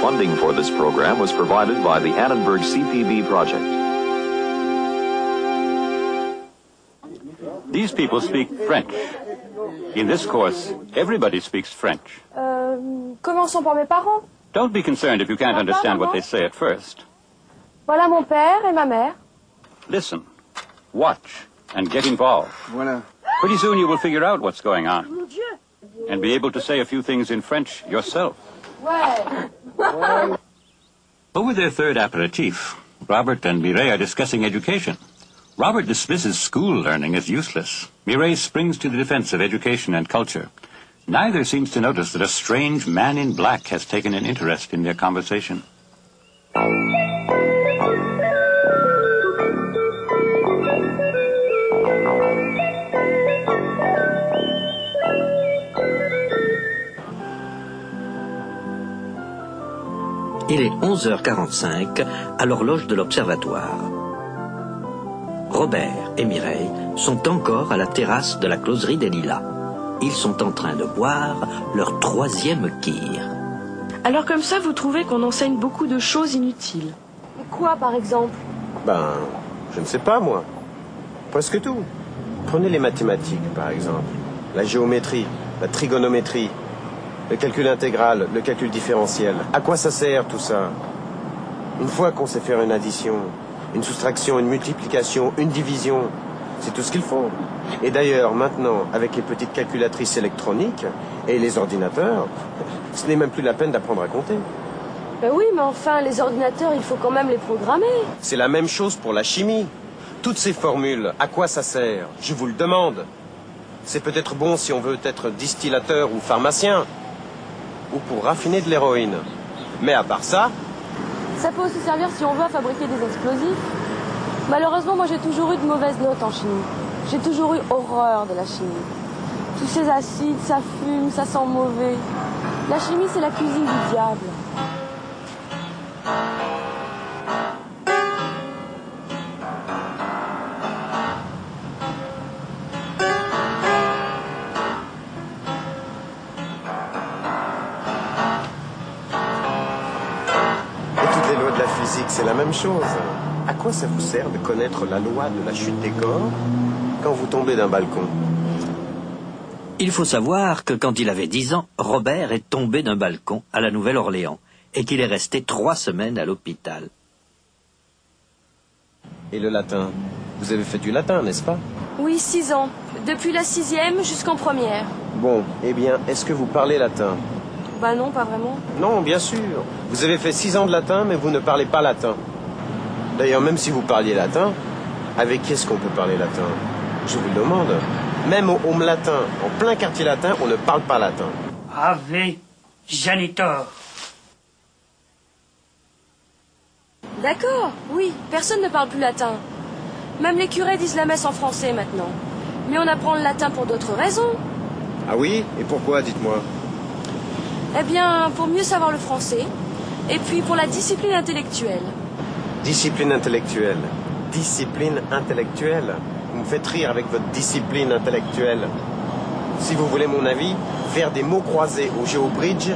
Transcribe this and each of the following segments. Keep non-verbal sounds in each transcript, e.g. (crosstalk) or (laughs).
Funding for this program was provided by the Annenberg CPB project. These people speak French. In this course, everybody speaks French. Euh, commençons par mes parents. Don't be concerned if you can't ah, understand what they say at first. Voilà mon père et ma mère. Listen, watch, and get involved. Voilà. Pretty soon you will figure out what's going on oh, and be able to say a few things in French yourself. Ouais. Over their third aperitif, Robert and Mireille are discussing education. Robert dismisses school learning as useless. Mireille springs to the defense of education and culture. Neither seems to notice that a strange man in black has taken an interest in their conversation. Il est 11h45 à l'horloge de l'observatoire. Robert et Mireille sont encore à la terrasse de la closerie des Lilas. Ils sont en train de boire leur troisième kir. Alors comme ça, vous trouvez qu'on enseigne beaucoup de choses inutiles. Quoi, par exemple? Ben, je ne sais pas, moi. Presque tout. Prenez les mathématiques, par exemple. La géométrie, la trigonométrie, le calcul intégral, le calcul différentiel. À quoi ça sert tout ça? Une fois qu'on sait faire une addition, une soustraction, une multiplication, une division, c'est tout ce qu'il faut. Et d'ailleurs, maintenant, avec les petites calculatrices électroniques et les ordinateurs, ce n'est même plus la peine d'apprendre à compter. Ben oui, mais enfin, les ordinateurs, il faut quand même les programmer. C'est la même chose pour la chimie. Toutes ces formules, à quoi ça sert? Je vous le demande. C'est peut-être bon si on veut être distillateur ou pharmacien, ou pour raffiner de l'héroïne. Mais à part ça, Ça peut aussi servir si on veut fabriquer des explosifs. Malheureusement, moi j'ai toujours eu de mauvaises notes en chimie. J'ai toujours eu horreur de la chimie. Tous ces acides, ça fume, ça sent mauvais. La chimie, c'est la cuisine du diable. La même chose. À quoi ça vous sert de connaître la loi de la chute des corps quand vous tombez d'un balcon? Il faut savoir que quand il avait 10 ans, Robert est tombé d'un balcon à la Nouvelle-Orléans et qu'il est resté trois semaines à l'hôpital. Et le latin? Vous avez fait du latin, n'est-ce pas? Oui, six ans. Depuis la sixième jusqu'en première. Bon, eh bien, est-ce que vous parlez latin? Bah non, pas vraiment. Non, bien sûr. Vous avez fait six ans de latin, mais vous ne parlez pas latin. D'ailleurs, même si vous parliez latin, avec qui est-ce qu'on peut parler latin? Je vous le demande. Même au home latin, en plein quartier latin, on ne parle pas latin. Ave janitor. D'accord, oui, personne ne parle plus latin. Même les curés disent la messe en français maintenant. Mais on apprend le latin pour d'autres raisons. Ah oui? Et pourquoi, dites-moi? Eh bien, pour mieux savoir le français. Et puis pour la discipline intellectuelle. Discipline intellectuelle. Discipline intellectuelle. Vous me faites rire avec votre discipline intellectuelle. Si vous voulez mon avis, faire des mots croisés au géobridge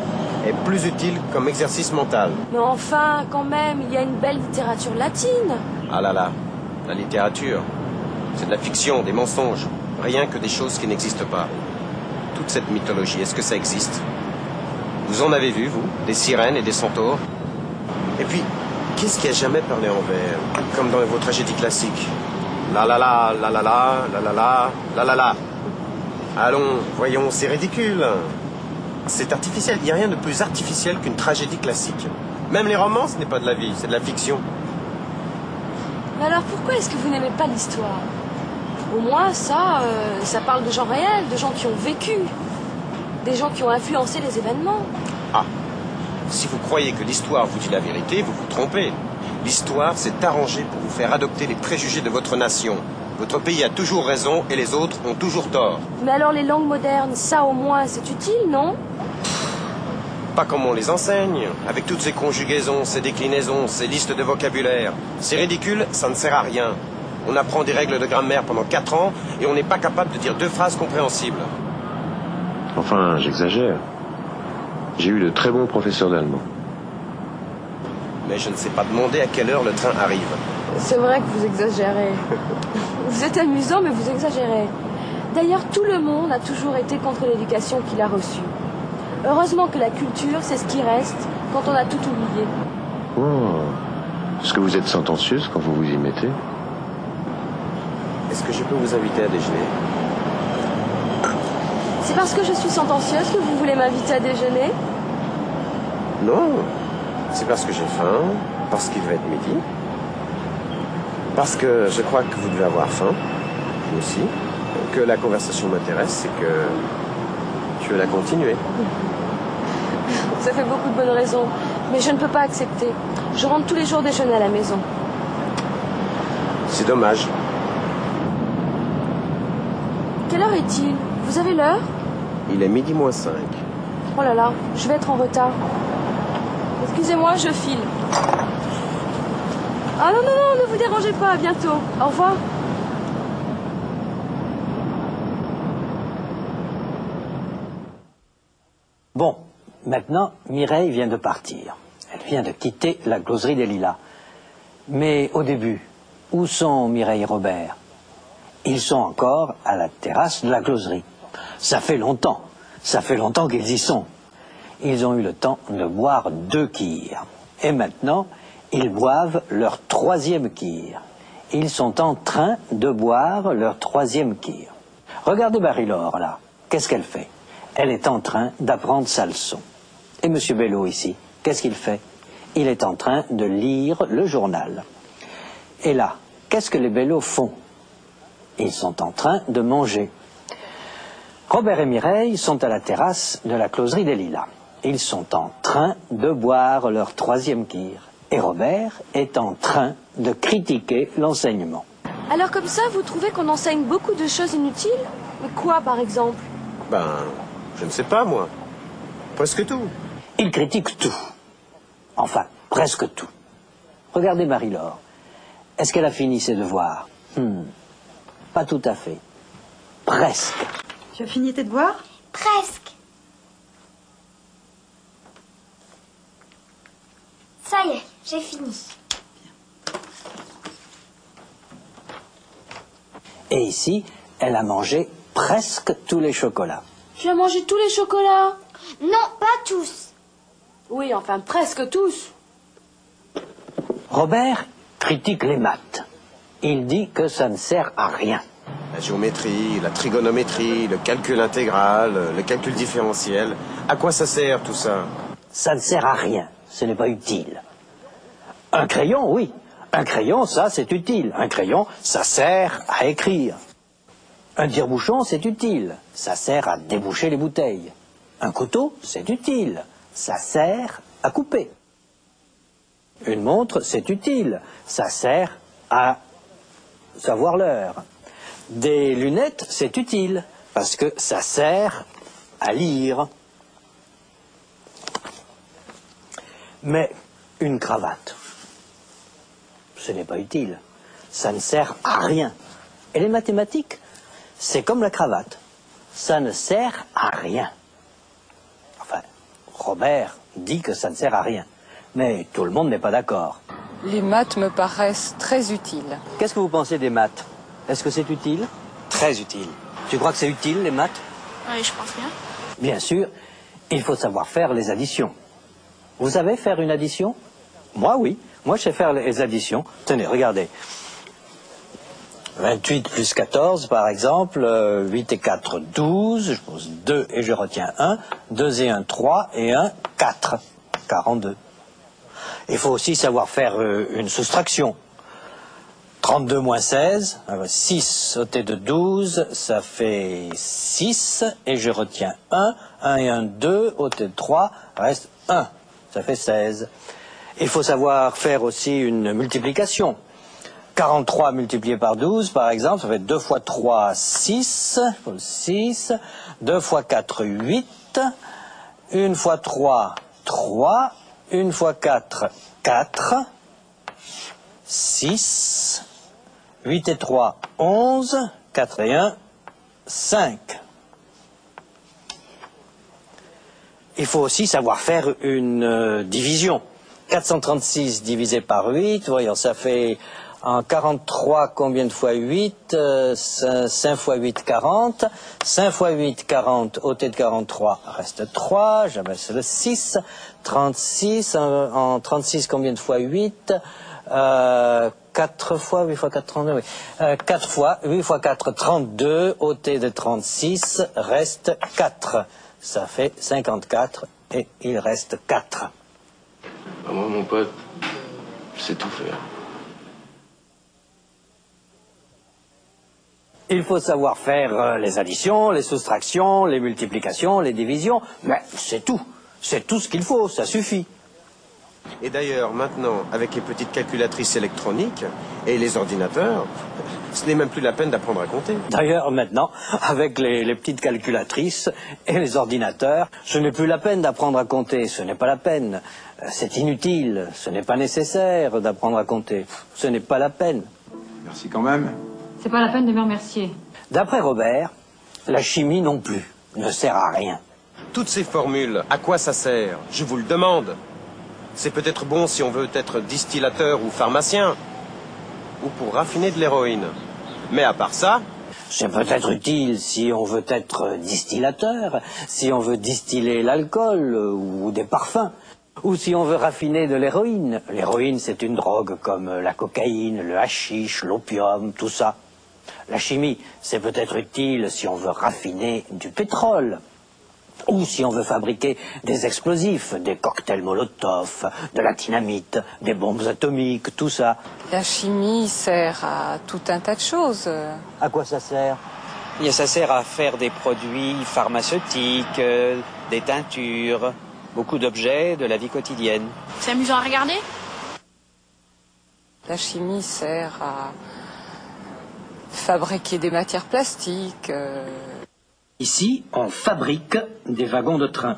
est plus utile comme exercice mental. Mais enfin, quand même, il y a une belle littérature latine. Ah là là, la littérature, c'est de la fiction, des mensonges, rien que des choses qui n'existent pas. Toute cette mythologie, est-ce que ça existe? Vous en avez vu, vous Des sirènes et des centaures Et puis, qu'est-ce qui a jamais parlé en vers Comme dans vos tragédies classiques. La la la, la la la, la la la, la la la. Allons, voyons, c'est ridicule. C'est artificiel. Il n'y a rien de plus artificiel qu'une tragédie classique. Même les romans, ce n'est pas de la vie, c'est de la fiction. Mais alors pourquoi est-ce que vous n'aimez pas l'histoire? Au moins, ça, euh, ça parle de gens réels, de gens qui ont vécu. Des gens qui ont influencé les événements. Ah, si vous croyez que l'histoire vous dit la vérité, vous vous trompez. L'histoire s'est arrangée pour vous faire adopter les préjugés de votre nation. Votre pays a toujours raison et les autres ont toujours tort. Mais alors les langues modernes, ça au moins, c'est utile, non? Pas comme on les enseigne, avec toutes ces conjugaisons, ces déclinaisons, ces listes de vocabulaire. C'est ridicule, ça ne sert à rien. On apprend des règles de grammaire pendant quatre ans et on n'est pas capable de dire deux phrases compréhensibles. Enfin, j'exagère. J'ai eu de très bons professeurs d'allemand. mais je ne sais pas demander à quelle heure le train arrive. C'est vrai que vous exagérez. (laughs) Vous êtes amusant, mais vous exagérez. D'ailleurs, tout le monde a toujours été contre l'éducation qu'il a reçue. Heureusement que la culture, c'est ce qui reste quand on a tout oublié. Oh. Est-ce que vous êtes sentencieuse quand vous vous y mettez? Est-ce que je peux vous inviter à déjeuner? C'est parce que je suis sentencieuse que vous voulez m'inviter à déjeuner Non. C'est parce que j'ai faim, parce qu'il va être midi, parce que je crois que vous devez avoir faim, vous aussi, que la conversation m'intéresse et que je veux la continuer. (laughs) Ça fait beaucoup de bonnes raisons, mais je ne peux pas accepter. Je rentre tous les jours déjeuner à la maison. C'est dommage. Quelle heure est-il? Vous avez l'heure Il est midi moins 5. Oh là là, je vais être en retard. Excusez-moi, je file. Ah non, non, non, ne vous dérangez pas, à bientôt. Au revoir. Bon, maintenant, Mireille vient de partir. Elle vient de quitter la closerie des Lilas. Mais au début, où sont Mireille et Robert? Ils sont encore à la terrasse de la closerie. Ça fait longtemps, ça fait longtemps qu'ils y sont. Ils ont eu le temps de boire deux kirs. Et maintenant, ils boivent leur troisième kir. Ils sont en train de boire leur troisième kir. Regardez Marie-Laure, là. Qu'est-ce qu'elle fait? Elle est en train d'apprendre sa leçon. Et M. Bello, ici, qu'est-ce qu'il fait? Il est en train de lire le journal. Et là, qu'est-ce que les Bello font? Ils sont en train de manger. Robert et Mireille sont à la terrasse de la closerie des Lilas. Ils sont en train de boire leur troisième kir. Et Robert est en train de critiquer l'enseignement. Alors comme ça, vous trouvez qu'on enseigne beaucoup de choses inutiles? Mais quoi, par exemple? Ben, je ne sais pas, moi. Presque tout. Il critique tout. Enfin, presque tout. Regardez Marie-Laure. Est-ce qu'elle a fini ses devoirs? Hmm, Pas tout à fait. Presque. Tu as fini tes devoirs? Presque. Ça y est, j'ai fini. Et ici, elle a mangé presque tous les chocolats. Tu as mangé tous les chocolats? Non, pas tous. Oui, enfin presque tous. Robert critique les maths. Il dit que ça ne sert à rien. La géométrie, la trigonométrie, le calcul intégral, le calcul différentiel. À quoi ça sert tout ça? Ça ne sert à rien. Ce n'est pas utile. Un crayon, oui. Un crayon, ça, c'est utile. Un crayon, ça sert à écrire. Un tire-bouchon, c'est utile. Ça sert à déboucher les bouteilles. Un couteau, c'est utile. Ça sert à couper. Une montre, c'est utile. Ça sert à savoir l'heure. Des lunettes, c'est utile. Parce que ça sert à lire. Mais une cravate, ce n'est pas utile. Ça ne sert à rien. Et les mathématiques, c'est comme la cravate. Ça ne sert à rien. Enfin, Robert dit que ça ne sert à rien. Mais tout le monde n'est pas d'accord. Les maths me paraissent très utiles. Qu'est-ce que vous pensez des maths? Est-ce que c'est utile Très utile. Tu crois que c'est utile, les maths Oui, je pense bien. Bien sûr, il faut savoir faire les additions. Vous savez faire une addition? Moi, oui. Moi, je sais faire les additions. Tenez, regardez. 28 plus 14, par exemple. euh, 8 et 4, 12. Je pose 2 et je retiens 1. 2 et 1, 3. Et 1, 4. 42. Il faut aussi savoir faire euh, une soustraction. 32 moins 16, euh, 6 sauté de 12, ça fait 6, et je retiens 1, 1 et 1, 2, ôté de 3, reste 1, ça fait 16. Il faut savoir faire aussi une multiplication. 43 multiplié par 12, par exemple, ça fait 2 fois 3, 6, 6, 2 fois 4, 8, 1 fois 3, 3, 1 fois 4, 4, 6, 8 et 3, 11, 4 et 1, 5. Il faut aussi savoir faire une euh, division. 436 divisé par 8, voyons, ça fait en 43 combien de fois 8 euh, 5 fois 8, 40. 5 fois 8, 40, ôté de 43, reste 3, j'abaisse le 6. 36, en, en 36 combien de fois 8 euh, 4 fois 8 fois 4, 32, oui. Euh, 4 fois 8 fois 4, 32, ôté de 36, reste 4. Ça fait 54 et il reste 4. Bah, moi, mon pote, je sais tout faire. Il faut savoir faire euh, les additions, les soustractions, les multiplications, les divisions, mais c'est tout. C'est tout ce qu'il faut, ça suffit. Et d'ailleurs, maintenant, avec les petites calculatrices électroniques et les ordinateurs, ce n'est même plus la peine d'apprendre à compter. D'ailleurs, maintenant, avec les, les petites calculatrices et les ordinateurs, ce n'est plus la peine d'apprendre à compter, ce n'est pas la peine. Euh, C'est inutile, ce n'est pas nécessaire d'apprendre à compter, ce n'est pas la peine. Merci quand même. C'est pas la peine de me remercier. D'après Robert, la chimie non plus ne sert à rien. Toutes ces formules, à quoi ça sert? Je vous le demande. C'est peut-être bon si on veut être distillateur ou pharmacien, ou pour raffiner de l'héroïne. Mais à part ça, C'est peut-être utile si on veut être distillateur, si on veut distiller l'alcool ou des parfums, ou si on veut raffiner de l'héroïne. L'héroïne, c'est une drogue comme la cocaïne, le hashish, l'opium, tout ça. La chimie, c'est peut-être utile si on veut raffiner du pétrole, ou si on veut fabriquer des explosifs, des cocktails Molotov, de la dynamite, des bombes atomiques, tout ça. La chimie sert à tout un tas de choses. À quoi ça sert? Et ça sert à faire des produits pharmaceutiques, euh, des teintures, beaucoup d'objets de la vie quotidienne. C'est amusant à regarder? La chimie sert à fabriquer des matières plastiques. euh, Ici, on fabrique des wagons de train.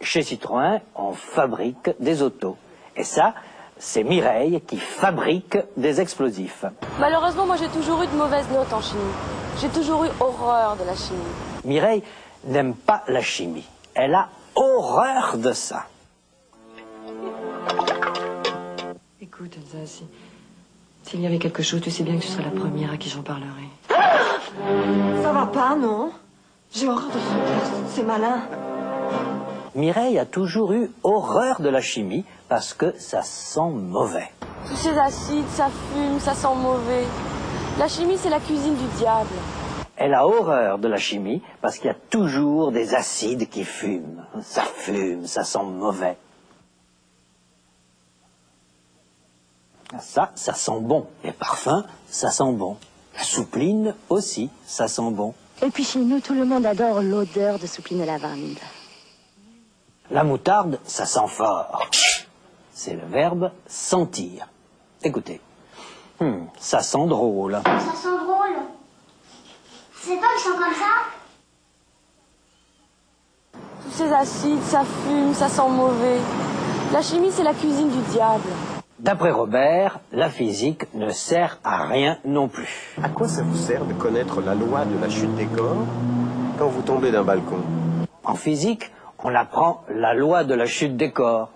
Chez Citroën, on fabrique des autos. Et ça, c'est Mireille qui fabrique des explosifs. Malheureusement, moi j'ai toujours eu de mauvaises notes en chimie. J'ai toujours eu horreur de la chimie. Mireille n'aime pas la chimie. Elle a horreur de ça. Écoute, Elsa, si- s'il y avait quelque chose, tu sais bien que tu serais la première à qui j'en parlerai. Ça va pas, non? J'ai horreur de ce test. C'est malin. Mireille a toujours eu horreur de la chimie parce que ça sent mauvais. Tous ces acides, ça fume, ça sent mauvais. La chimie, c'est la cuisine du diable. Elle a horreur de la chimie parce qu'il y a toujours des acides qui fument. Ça fume, ça sent mauvais. Ça, ça sent bon. Les parfums, ça sent bon. La soupline aussi, ça sent bon. Et puis chez nous, tout le monde adore l'odeur de soupline de lavande. La moutarde, ça sent fort. C'est le verbe sentir. Écoutez. Hmm, ça sent drôle. Ça sent drôle. C'est pas que sent comme ça Tous ces acides, ça fume, ça sent mauvais. La chimie, c'est la cuisine du diable. D'après Robert, la physique ne sert à rien non plus. à quoi ça vous sert de connaître la loi de la chute des corps quand vous tombez d'un balcon? En physique, on apprend la loi de la chute des corps.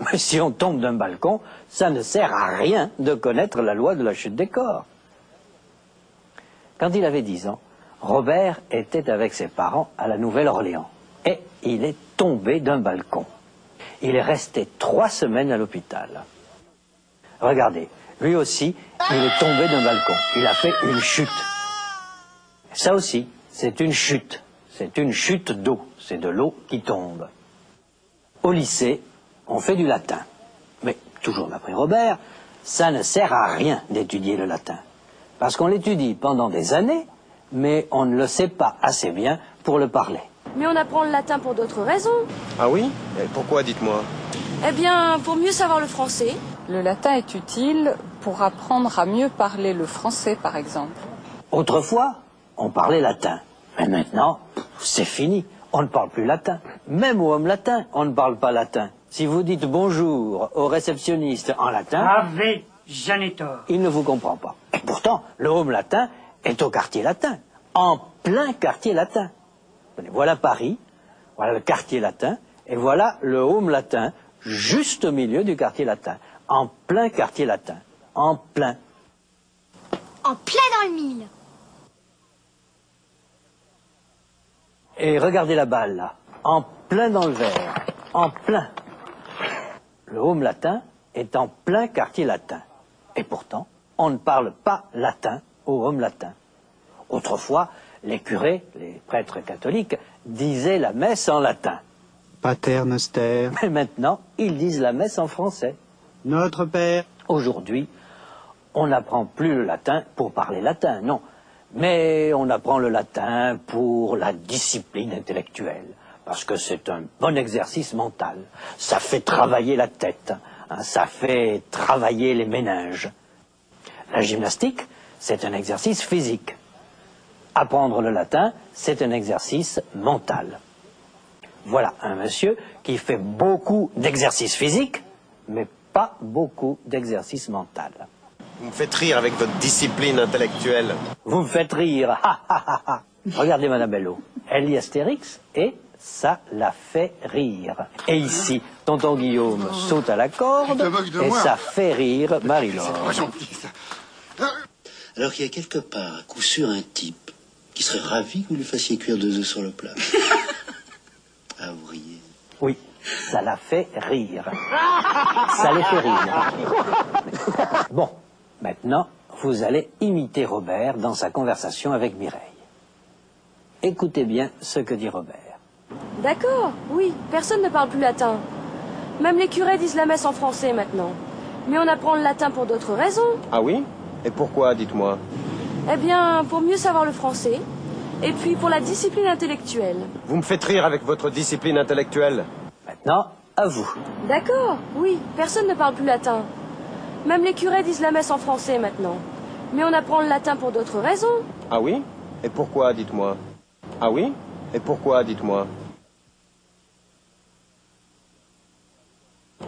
Mais (laughs) si on tombe d'un balcon, ça ne sert à rien de connaître la loi de la chute des corps. Quand il avait 10 ans, Robert était avec ses parents à la Nouvelle-Orléans et il est tombé d'un balcon. Il est resté trois semaines à l'hôpital. Regardez, lui aussi, il est tombé d'un balcon. Il a fait une chute. Ça aussi, c'est une chute. C'est une chute d'eau. C'est de l'eau qui tombe. Au lycée, on fait du latin. Mais, toujours d'après Robert, ça ne sert à rien d'étudier le latin. Parce qu'on l'étudie pendant des années, mais on ne le sait pas assez bien pour le parler. Mais on apprend le latin pour d'autres raisons. Ah oui? Et Pourquoi, dites-moi? Eh bien, pour mieux savoir le français. Le latin est utile pour apprendre à mieux parler le français, par exemple. Autrefois, on parlait latin. Mais maintenant, c'est fini. On ne parle plus latin. Même au homme latin, on ne parle pas latin. Si vous dites bonjour au réceptionniste en latin, Ave Janitor. il ne vous comprend pas. Et pourtant, le home latin est au quartier latin. En plein quartier latin. Voilà Paris, voilà le quartier latin, et voilà le home latin, juste au milieu du quartier latin, en plein quartier latin, en plein. En plein dans le mille. Et regardez la balle là, en plein dans le verre, en plein. Le home latin est en plein quartier latin. Et pourtant, on ne parle pas latin au home latin. Autrefois, les curés, les prêtres catholiques, disaient la messe en latin. Pater noster. Mais maintenant, ils disent la messe en français. Notre Père. Aujourd'hui, on n'apprend plus le latin pour parler latin, non. Mais on apprend le latin pour la discipline intellectuelle, parce que c'est un bon exercice mental. Ça fait travailler la tête, hein, ça fait travailler les méninges. La gymnastique, c'est un exercice physique. Apprendre le latin, c'est un exercice mental. Voilà un monsieur qui fait beaucoup d'exercices physiques, mais pas beaucoup d'exercices mental. Vous me faites rire avec votre discipline intellectuelle. Vous me faites rire. Ha, ha, ha, ha. Regardez Madame Bello. Elle lit Astérix et ça la fait rire. Et ici, tonton Guillaume saute à la corde et ça fait rire Marie-Laure. Alors qu'il y a quelque part, à coup sûr, un type qui serait ravi que vous lui fassiez cuire deux œufs sur le plat. (laughs) ah, vous riez. Oui, ça la fait rire. Ça les fait rire. Bon, maintenant, vous allez imiter Robert dans sa conversation avec Mireille. Écoutez bien ce que dit Robert. D'accord, oui, personne ne parle plus latin. Même les curés disent la messe en français maintenant. Mais on apprend le latin pour d'autres raisons. Ah oui? Et pourquoi, dites-moi? Eh bien, pour mieux savoir le français, et puis pour la discipline intellectuelle. Vous me faites rire avec votre discipline intellectuelle. Maintenant, à vous. D'accord, oui, personne ne parle plus latin. Même les curés disent la messe en français maintenant. Mais on apprend le latin pour d'autres raisons. Ah oui? Et pourquoi, dites-moi? Ah oui? Et pourquoi, dites-moi?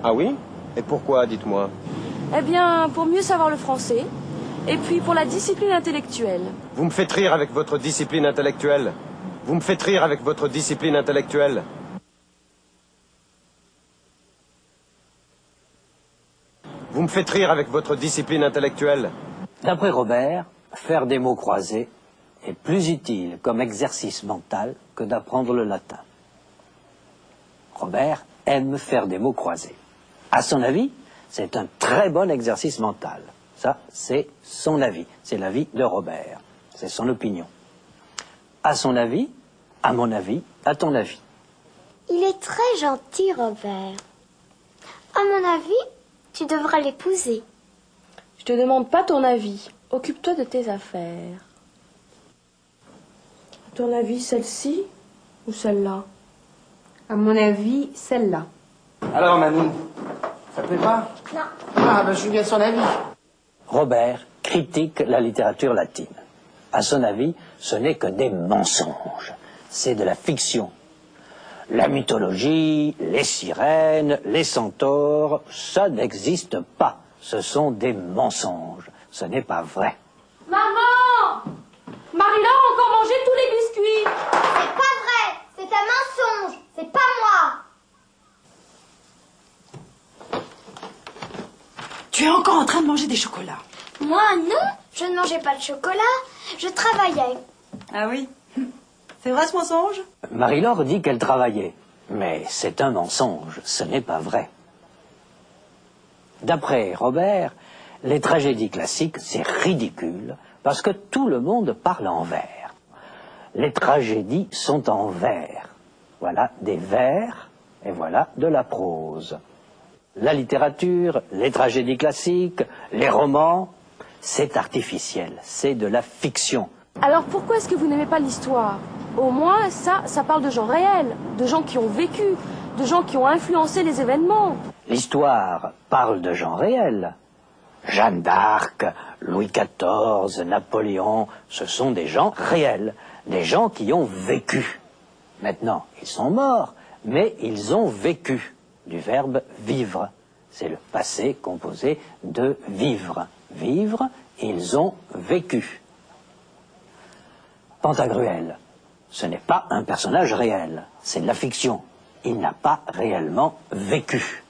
Ah oui? Et pourquoi, dites-moi? Eh bien, pour mieux savoir le français, et puis pour la discipline intellectuelle. Vous me faites rire avec votre discipline intellectuelle. Vous me faites rire avec votre discipline intellectuelle. Me faites rire avec votre discipline intellectuelle. D'après Robert, faire des mots croisés est plus utile comme exercice mental que d'apprendre le latin. Robert aime faire des mots croisés. À son avis, c'est un très bon exercice mental. Ça, c'est son avis. C'est l'avis de Robert. C'est son opinion. À son avis, à mon avis, à ton avis. Il est très gentil, Robert. À mon avis, tu devras l'épouser. Je te demande pas ton avis. Occupe-toi de tes affaires. À ton avis, celle-ci ou celle-là? À mon avis, celle-là. Alors, Mamie, ça te plaît pas? Non. Ah, ben je suis bien de son avis. Robert critique la littérature latine. À son avis, ce n'est que des mensonges. C'est de la fiction. La mythologie, les sirènes, les centaures, ça n'existe pas. Ce sont des mensonges. Ce n'est pas vrai. Maman Marie-Laure a encore mangé tous les biscuits C'est pas vrai C'est un mensonge C'est pas moi Tu es encore en train de manger des chocolats. Moi, non Je ne mangeais pas de chocolat. Je travaillais. Ah oui? C'est vrai ce mensonge? Marie-Laure dit qu'elle travaillait. Mais c'est un mensonge. Ce n'est pas vrai. D'après Robert, les tragédies classiques, c'est ridicule parce que tout le monde parle en vers. Les tragédies sont en vers. Voilà des vers et voilà de la prose. La littérature, les tragédies classiques, les romans, c'est artificiel, c'est de la fiction. Alors pourquoi est-ce que vous n'aimez pas l'histoire? Au moins, ça, parle de gens réels, de gens qui ont vécu, de gens qui ont influencé les événements. L'histoire parle de gens réels. Jeanne d'Arc, Louis XIV, Napoléon, ce sont des gens réels, des gens qui ont vécu. Maintenant, ils sont morts, mais ils ont vécu, du verbe vivre. C'est le passé composé de vivre. Vivre, ils ont vécu. Pantagruel, ce n'est pas un personnage réel, c'est de la fiction. Il n'a pas réellement vécu.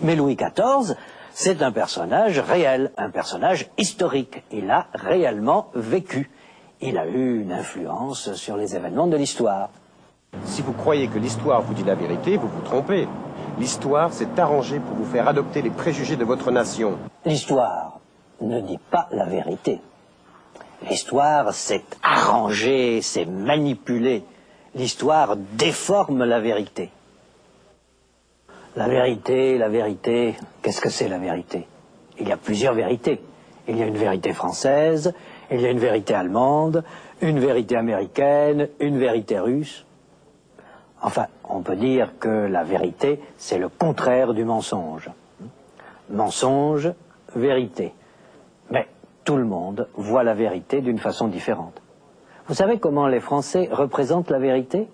Mais Louis XIV, c'est un personnage réel, un personnage historique. Il a réellement vécu. Il a eu une influence sur les événements de l'histoire. Si vous croyez que l'histoire vous dit la vérité, vous vous trompez. L'histoire s'est arrangée pour vous faire adopter les préjugés de votre nation. L'histoire ne dit pas la vérité. L'histoire s'est arrangée, s'est manipulée. L'histoire déforme la vérité. La vérité, la vérité, qu'est-ce que c'est la vérité? Il y a plusieurs vérités. Il y a une vérité française, il y a une vérité allemande, une vérité américaine, une vérité russe. Enfin, on peut dire que la vérité, c'est le contraire du mensonge. Mensonge, vérité. Tout le monde voit la vérité d'une façon différente. Vous savez comment les Français représentent la vérité?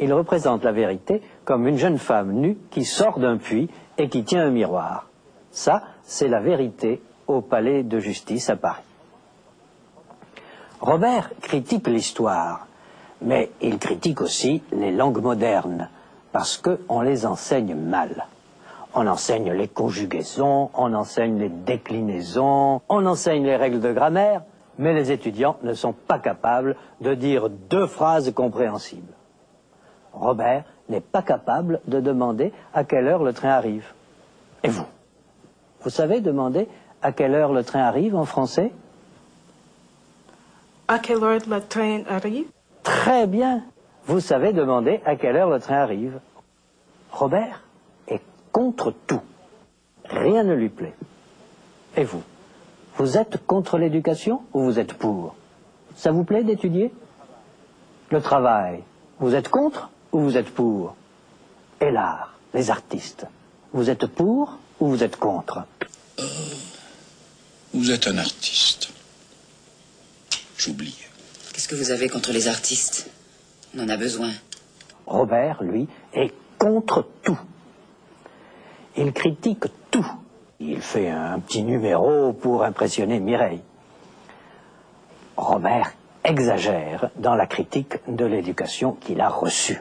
Ils représentent la vérité comme une jeune femme nue qui sort d'un puits et qui tient un miroir. Ça, c'est la vérité au palais de justice à Paris. Robert critique l'histoire, mais il critique aussi les langues modernes, parce qu'on les enseigne mal. On enseigne les conjugaisons, on enseigne les déclinaisons, on enseigne les règles de grammaire, mais les étudiants ne sont pas capables de dire deux phrases compréhensibles. Robert n'est pas capable de demander à quelle heure le train arrive. Et vous? Vous savez demander à quelle heure le train arrive en français? À quelle heure le train arrive? Très bien. Vous savez demander à quelle heure le train arrive. Robert? Contre tout. Rien ne lui plaît. Et vous Vous êtes contre l'éducation ou vous êtes pour? Ça vous plaît d'étudier? Le travail, vous êtes contre ou vous êtes pour? Et l'art, les artistes, vous êtes pour ou vous êtes contre? Vous êtes un artiste. J'oublie. Qu'est-ce que vous avez contre les artistes? On en a besoin. Robert, lui, est contre tout. Il critique tout. Il fait un petit numéro pour impressionner Mireille. Robert exagère dans la critique de l'éducation qu'il a reçue.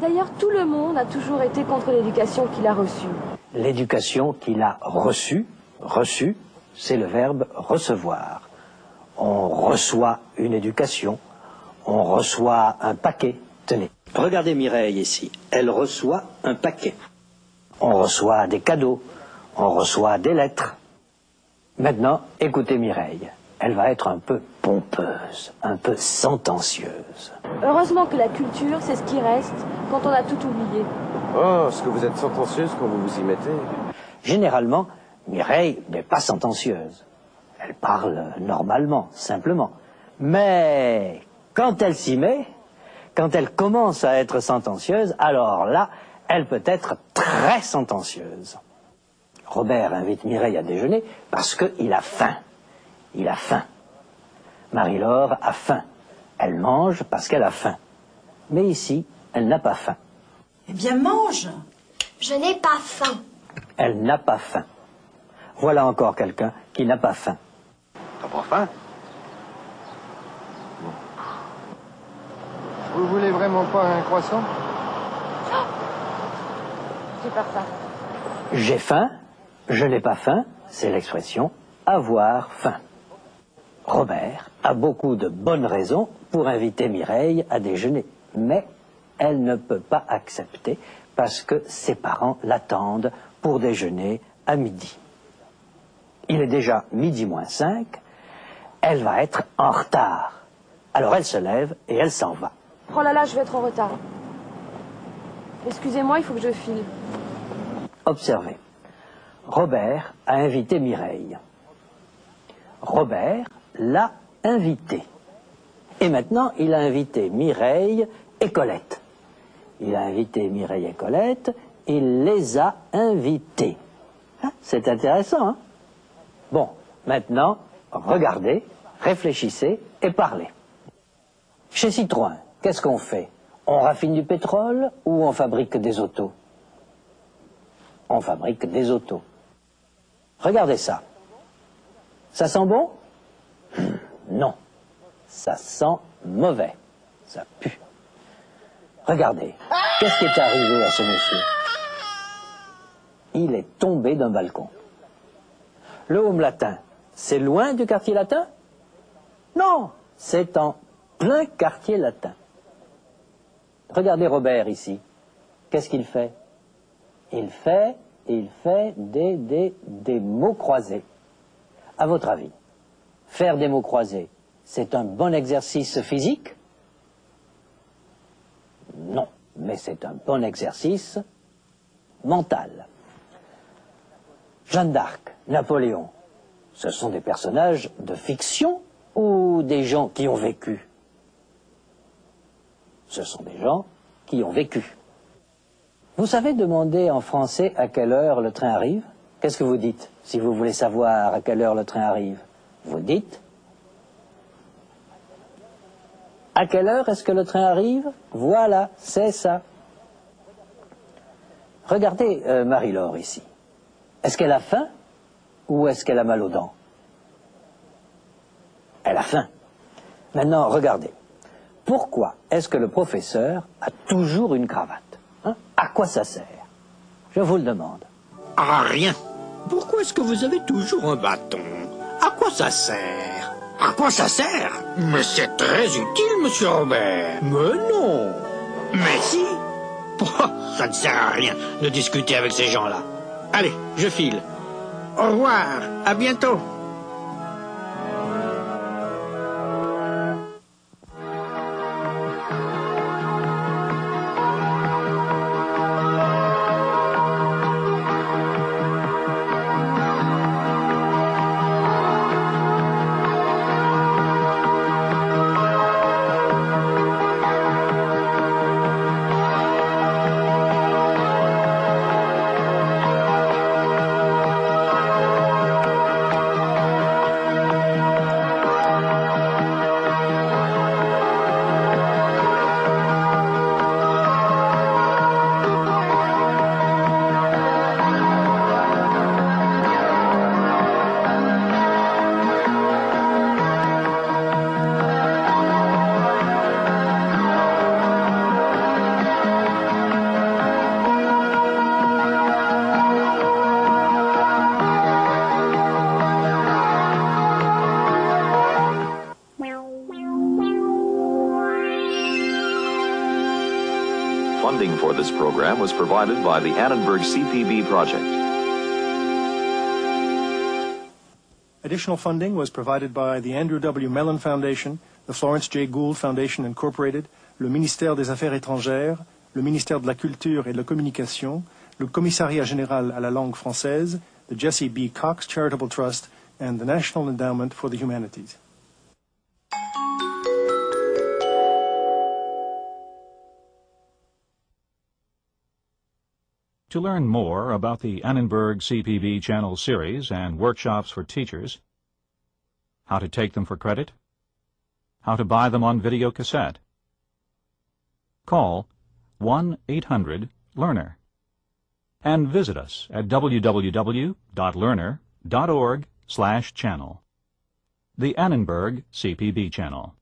D'ailleurs, tout le monde a toujours été contre l'éducation qu'il a reçue. L'éducation qu'il a reçue, reçue, c'est le verbe recevoir. On reçoit une éducation, on reçoit un paquet. Tenez, regardez Mireille ici, elle reçoit un paquet. On reçoit des cadeaux, on reçoit des lettres. Maintenant, écoutez Mireille. Elle va être un peu pompeuse, un peu sentencieuse. Heureusement que la culture, c'est ce qui reste quand on a tout oublié. Oh, est-ce que vous êtes sentencieuse quand vous vous y mettez? Généralement, Mireille n'est pas sentencieuse. Elle parle normalement, simplement. Mais quand elle s'y met, quand elle commence à être sentencieuse, alors là, elle peut être très sentencieuse. Robert invite Mireille à déjeuner parce qu'il a faim. Il a faim. Marie-Laure a faim. Elle mange parce qu'elle a faim. Mais ici, elle n'a pas faim. Eh bien, mange Je n'ai pas faim. Elle n'a pas faim. Voilà encore quelqu'un qui n'a pas faim. T'as pas faim? Vous voulez vraiment pas un croissant? J'ai faim. J'ai faim, je n'ai pas faim, c'est l'expression avoir faim. Robert a beaucoup de bonnes raisons pour inviter Mireille à déjeuner, mais elle ne peut pas accepter parce que ses parents l'attendent pour déjeuner à midi. Il est déjà midi moins cinq, elle va être en retard. Alors elle se lève et elle s'en va. Oh là là, je vais être en retard. Excusez-moi, il faut que je file. Observez. Robert a invité Mireille. Robert l'a invité. Et maintenant, il a invité Mireille et Colette. Il a invité Mireille et Colette, il les a invités. Hein, C'est intéressant, hein? Bon, maintenant, regardez, réfléchissez et parlez. Chez Citroën, qu'est-ce qu'on fait? On raffine du pétrole ou on fabrique des autos On fabrique des autos. Regardez ça. Ça sent bon (clears throat) Non. Ça sent mauvais. Ça pue. Regardez. Qu'est-ce qui est arrivé à ce monsieur? Il est tombé d'un balcon. Le home latin, c'est loin du quartier latin? Non, c'est en plein quartier latin. Regardez Robert ici. Qu'est-ce qu'il fait? Il fait, il fait des, des, des mots croisés. À votre avis, faire des mots croisés, c'est un bon exercice physique? Non, mais c'est un bon exercice mental. Jeanne d'Arc, Napoléon, ce sont des personnages de fiction ou des gens qui ont vécu? Ce sont des gens qui ont vécu. Vous savez demander en français à quelle heure le train arrive? Qu'est-ce que vous dites si vous voulez savoir à quelle heure le train arrive? Vous dites À quelle heure est-ce que le train arrive? Voilà, c'est ça. Regardez euh, Marie-Laure ici. Est-ce qu'elle a faim ou est-ce qu'elle a mal aux dents? Elle a faim. Maintenant, regardez. Pourquoi est-ce que le professeur a toujours une cravate hein? À quoi ça sert? Je vous le demande. À rien. Pourquoi est-ce que vous avez toujours un bâton? À quoi ça sert? À quoi ça sert? Mais c'est très utile, monsieur Robert. Mais non. Mais si. ça ne sert à rien de discuter avec ces gens-là. Allez, je file. Au revoir, à bientôt. This program was provided by the Annenberg CPB project. Additional funding was provided by the Andrew W. Mellon Foundation, the Florence J. Gould Foundation Incorporated, le ministère des Affaires étrangères, le ministère de la Culture et de la Communication, le Commissariat général à la langue française, the Jesse B. Cox Charitable Trust, and the National Endowment for the Humanities. To learn more about the Annenberg CPB Channel series and workshops for teachers, how to take them for credit, how to buy them on video cassette, call 1-800-LEARNER and visit us at www.learner.org slash channel. The Annenberg CPB Channel.